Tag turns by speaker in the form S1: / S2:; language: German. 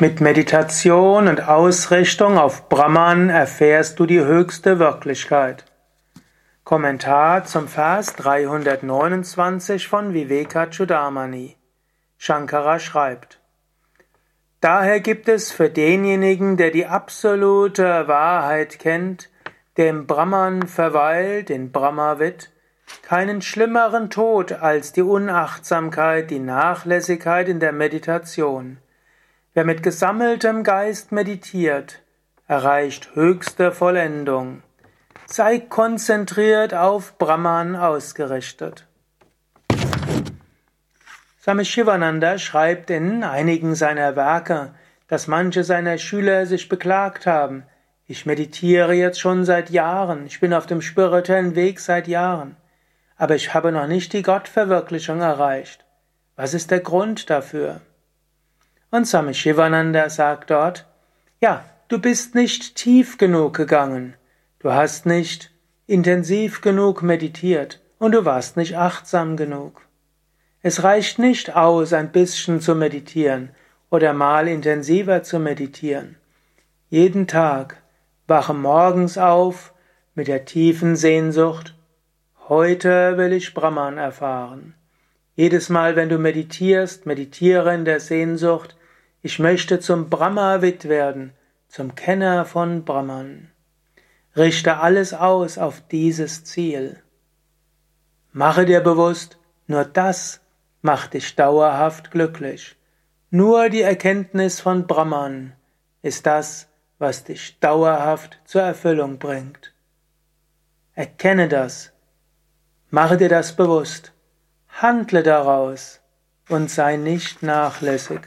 S1: Mit Meditation und Ausrichtung auf Brahman erfährst du die höchste Wirklichkeit. Kommentar zum Vers 329 von Vivekachudamani. Shankara schreibt: Daher gibt es für denjenigen, der die absolute Wahrheit kennt, der im Brahman verweilt, in Brahmavid, keinen schlimmeren Tod als die Unachtsamkeit, die Nachlässigkeit in der Meditation. Wer mit gesammeltem Geist meditiert, erreicht höchste Vollendung. Sei konzentriert auf Brahman ausgerichtet. Swami Shivananda schreibt in einigen seiner Werke, dass manche seiner Schüler sich beklagt haben, ich meditiere jetzt schon seit Jahren, ich bin auf dem spirituellen Weg seit Jahren, aber ich habe noch nicht die Gottverwirklichung erreicht. Was ist der Grund dafür? Und Swami Shivananda sagt dort, ja, du bist nicht tief genug gegangen, du hast nicht intensiv genug meditiert und du warst nicht achtsam genug. Es reicht nicht aus, ein bisschen zu meditieren oder mal intensiver zu meditieren. Jeden Tag wache morgens auf mit der tiefen Sehnsucht, heute will ich Brahman erfahren. Jedes Mal, wenn du meditierst, meditiere in der Sehnsucht, ich möchte zum Brahmavid werden, zum Kenner von Brahman. Richte alles aus auf dieses Ziel. Mache dir bewusst, nur das macht dich dauerhaft glücklich. Nur die Erkenntnis von Brahman ist das, was dich dauerhaft zur Erfüllung bringt. Erkenne das, mache dir das bewusst Handle daraus und sei nicht nachlässig.